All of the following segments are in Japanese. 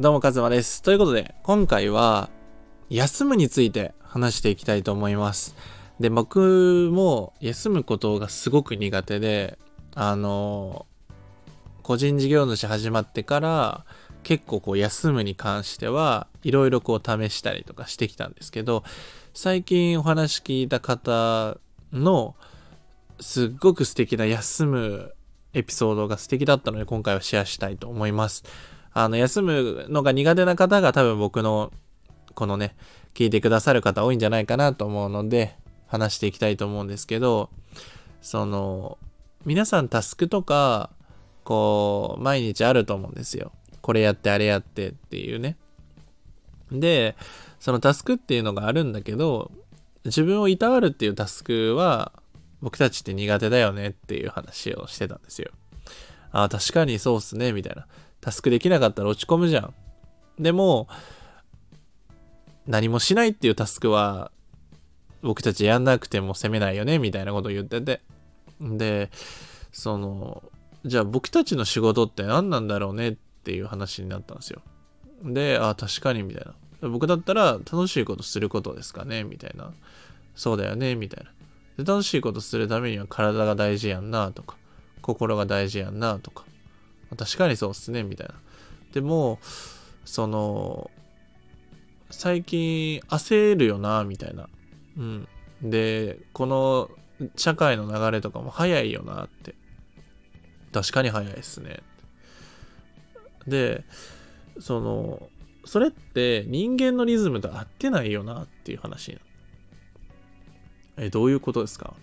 どうも、かずまです。ということで、今回は、休むについて話していきたいと思います。で、僕も休むことがすごく苦手で、あの、個人事業主始まってから、結構こう休むに関してはいろいろこう試したりとかしてきたんですけど最近お話聞いた方のすっごく素敵な休むエピソードが素敵だったので今回はシェアしたいと思います。あの休むのが苦手な方が多分僕のこのね聞いてくださる方多いんじゃないかなと思うので話していきたいと思うんですけどその皆さんタスクとかこう毎日あると思うんですよ。これやってあれやってっていうね。で、そのタスクっていうのがあるんだけど、自分をいたわるっていうタスクは僕たちって苦手だよねっていう話をしてたんですよ。ああ、確かにそうっすね、みたいな。タスクできなかったら落ち込むじゃん。でも、何もしないっていうタスクは僕たちやんなくても責めないよね、みたいなことを言ってて。で、その、じゃあ僕たちの仕事って何なんだろうねっっていう話になったんですよ。で、あ、確かにみたいな。僕だったら楽しいことすることですかねみたいな。そうだよねみたいな。で楽しいことするためには体が大事やんなとか、心が大事やんなとか。確かにそうっすねみたいな。でも、その、最近焦るよなみたいな。うん。で、この社会の流れとかも早いよなって。確かに早いっすね。で、その、それって人間のリズムと合ってないよなっていう話になえ、どういうことですか？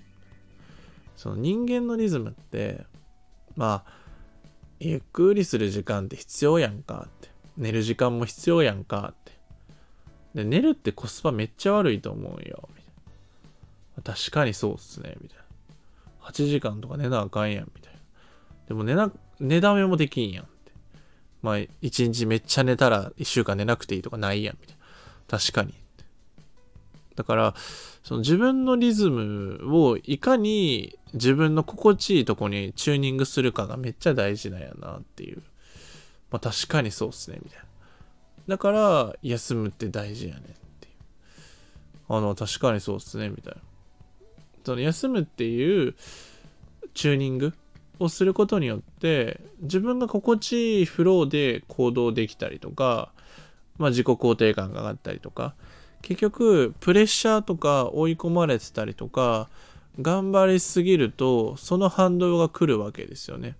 その人間のリズムって、まあ、ゆっくりする時間って必要やんかって。寝る時間も必要やんかって。で、寝るってコスパめっちゃ悪いと思うよ。みたいな確かにそうっすね。みたいな。8時間とか寝なあかんやん。みたいな。でも寝な、寝だめもできんやん。まあ、一日めっちゃ寝たら一週間寝なくていいとかないやん、みたいな。確かに。だから、その自分のリズムをいかに自分の心地いいとこにチューニングするかがめっちゃ大事なんやなっていう。まあ確かにそうっすね、みたいな。だから、休むって大事やねっていう。あの、確かにそうっすね、みたいな。その休むっていうチューニングをすることによって自分が心地いいフローで行動できたりとか、まあ、自己肯定感が上がったりとか結局プレッシャーとか追い込まれてたりとか頑張りすぎるとその反動が来るわけですよね。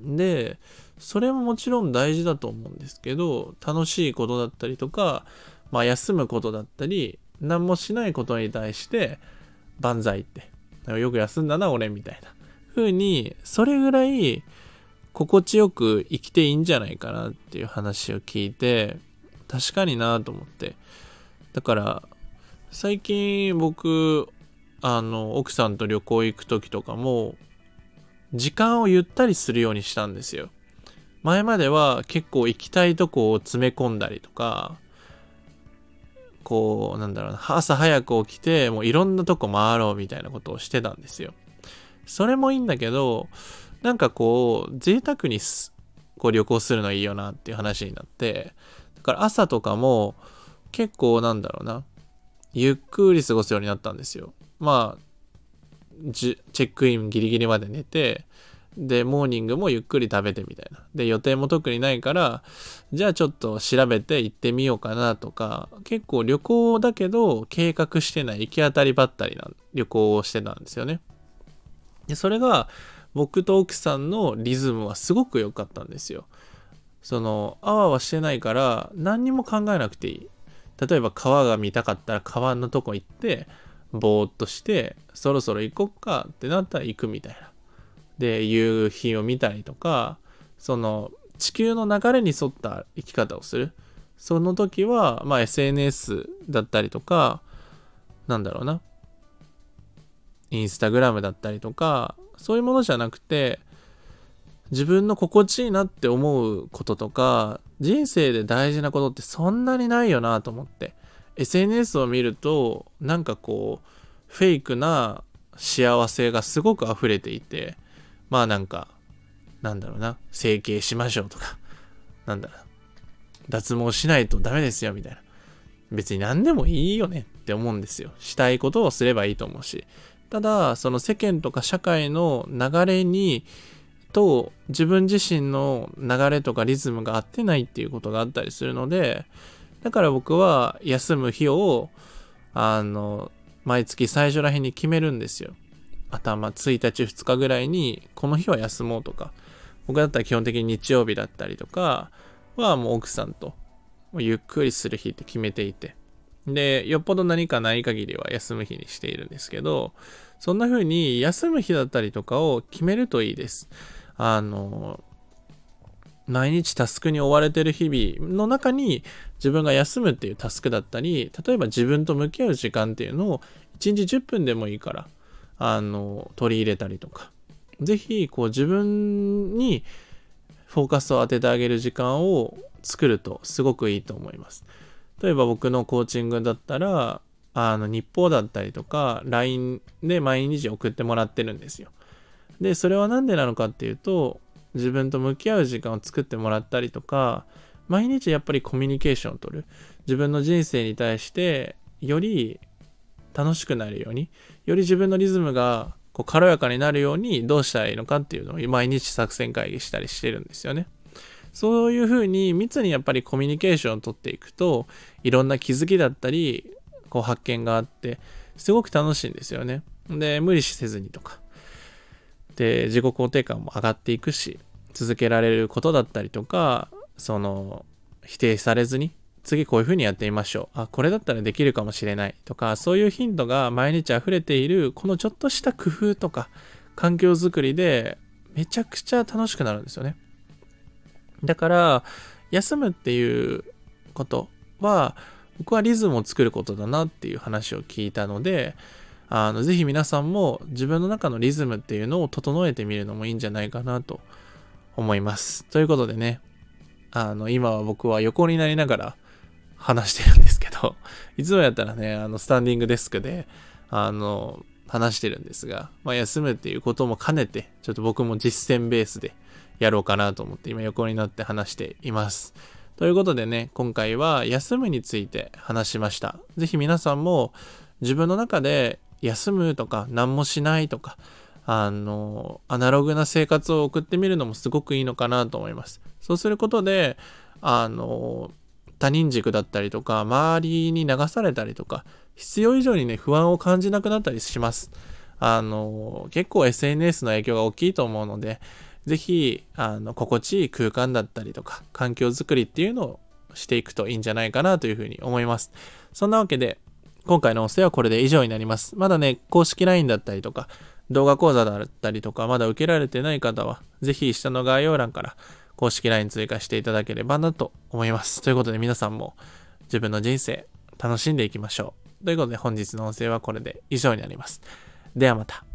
でそれももちろん大事だと思うんですけど楽しいことだったりとか、まあ、休むことだったり何もしないことに対して万歳ってよく休んだな俺みたいな風に、それぐらい心地よく生きていいんじゃないかなっていう話を聞いて、確かになと思って。だから、最近僕、あの、奥さんと旅行行く時とかも、時間をゆったりするようにしたんですよ。前までは結構行きたいとこを詰め込んだりとか、こう、なんだろうな、朝早く起きて、もういろんなとこ回ろうみたいなことをしてたんですよ。それもいいんだけど、なんかこう、贅沢にこう旅行するのいいよなっていう話になって、から朝とかも結構なんだろうな、ゆっくり過ごすようになったんですよ。まあ、チェックインギリギリまで寝て、で、モーニングもゆっくり食べてみたいな。で、予定も特にないから、じゃあちょっと調べて行ってみようかなとか、結構旅行だけど計画してない行き当たりばったりな旅行をしてたんですよね。で、それが僕と奥さんのリズムはすごく良かったんですよ。その、あわあわしてないから何にも考えなくていい。例えば川が見たかったら川のとこ行って、ぼーっとして、そろそろ行こっかってなったら行くみたいな。で、夕日を見たりとか、その地球の流れに沿った生き方をする。その時は、まあ SNS だったりとか、なんだろうな。インスタグラムだったりとか、そういうものじゃなくて、自分の心地いいなって思うこととか、人生で大事なことってそんなにないよなと思って。SNS を見ると、なんかこう、フェイクな幸せがすごく溢れていて、まあなんか、なんだろうな、整形しましょうとか、なんだろう、脱毛しないとダメですよ、みたいな。別に何でもいいよねって思うんですよ。したいことをすればいいと思うし。ただ、その世間とか社会の流れに、と自分自身の流れとかリズムが合ってないっていうことがあったりするので、だから僕は休む日を、あの、毎月最初ら辺に決めるんですよ。頭1日2日ぐらいに、この日は休もうとか、僕だったら基本的に日曜日だったりとかはもう奥さんとゆっくりする日って決めていて、で、よっぽど何かない限りは休む日にしているんですけど、そんな風に休む日だったりとかを決めるといいです。あの、毎日タスクに追われてる日々の中に自分が休むっていうタスクだったり、例えば自分と向き合う時間っていうのを1日10分でもいいから、あの、取り入れたりとか、ぜひ、こう自分にフォーカスを当ててあげる時間を作るとすごくいいと思います。例えば僕のコーチングだったら、あの日報だったりとか LINE で毎日送ってもらってるんですよ。で、それは何でなのかっていうと、自分と向き合う時間を作ってもらったりとか、毎日やっぱりコミュニケーションをとる。自分の人生に対してより楽しくなるように、より自分のリズムがこう軽やかになるようにどうしたらいいのかっていうのを毎日作戦会議したりしてるんですよね。そういうふうに密にやっぱりコミュニケーションをとっていくと、いろんな気づきだったり、こう発見があって、すごく楽しいんですよね。で、無理しせずにとか。で、自己肯定感も上がっていくし、続けられることだったりとか、その、否定されずに、次こういうふうにやってみましょう。あ、これだったらできるかもしれないとか、そういうヒントが毎日溢れている、このちょっとした工夫とか、環境づくりで、めちゃくちゃ楽しくなるんですよね。だから、休むっていうことは、僕はリズムを作ることだなっていう話を聞いたので、あの、ぜひ皆さんも自分の中のリズムっていうのを整えてみるのもいいんじゃないかなと思います。ということでね、あの、今は僕は横になりながら話してるんですけど、いつもやったらね、あの、スタンディングデスクで、あの、話してるんですが、まあ、休むっていうことも兼ねて、ちょっと僕も実践ベースでやろうかなと思って今横になって話しています。ということでね、今回は休むについて話しました。ぜひ皆さんも自分の中で休むとか何もしないとか、あの、アナログな生活を送ってみるのもすごくいいのかなと思います。そうすることで、あの、他人軸だったりとか、周りに流されたりとか、必要以上にね、不安を感じなくなったりします。あの、結構 SNS の影響が大きいと思うので、ぜひ、あの、心地いい空間だったりとか、環境づくりっていうのをしていくといいんじゃないかなというふうに思います。そんなわけで、今回の音声はこれで以上になります。まだね、公式 LINE だったりとか、動画講座だったりとか、まだ受けられてない方は、ぜひ下の概要欄から公式 LINE 追加していただければなと思います。ということで皆さんも自分の人生楽しんでいきましょう。ということで本日の音声はこれで以上になります。ではまた。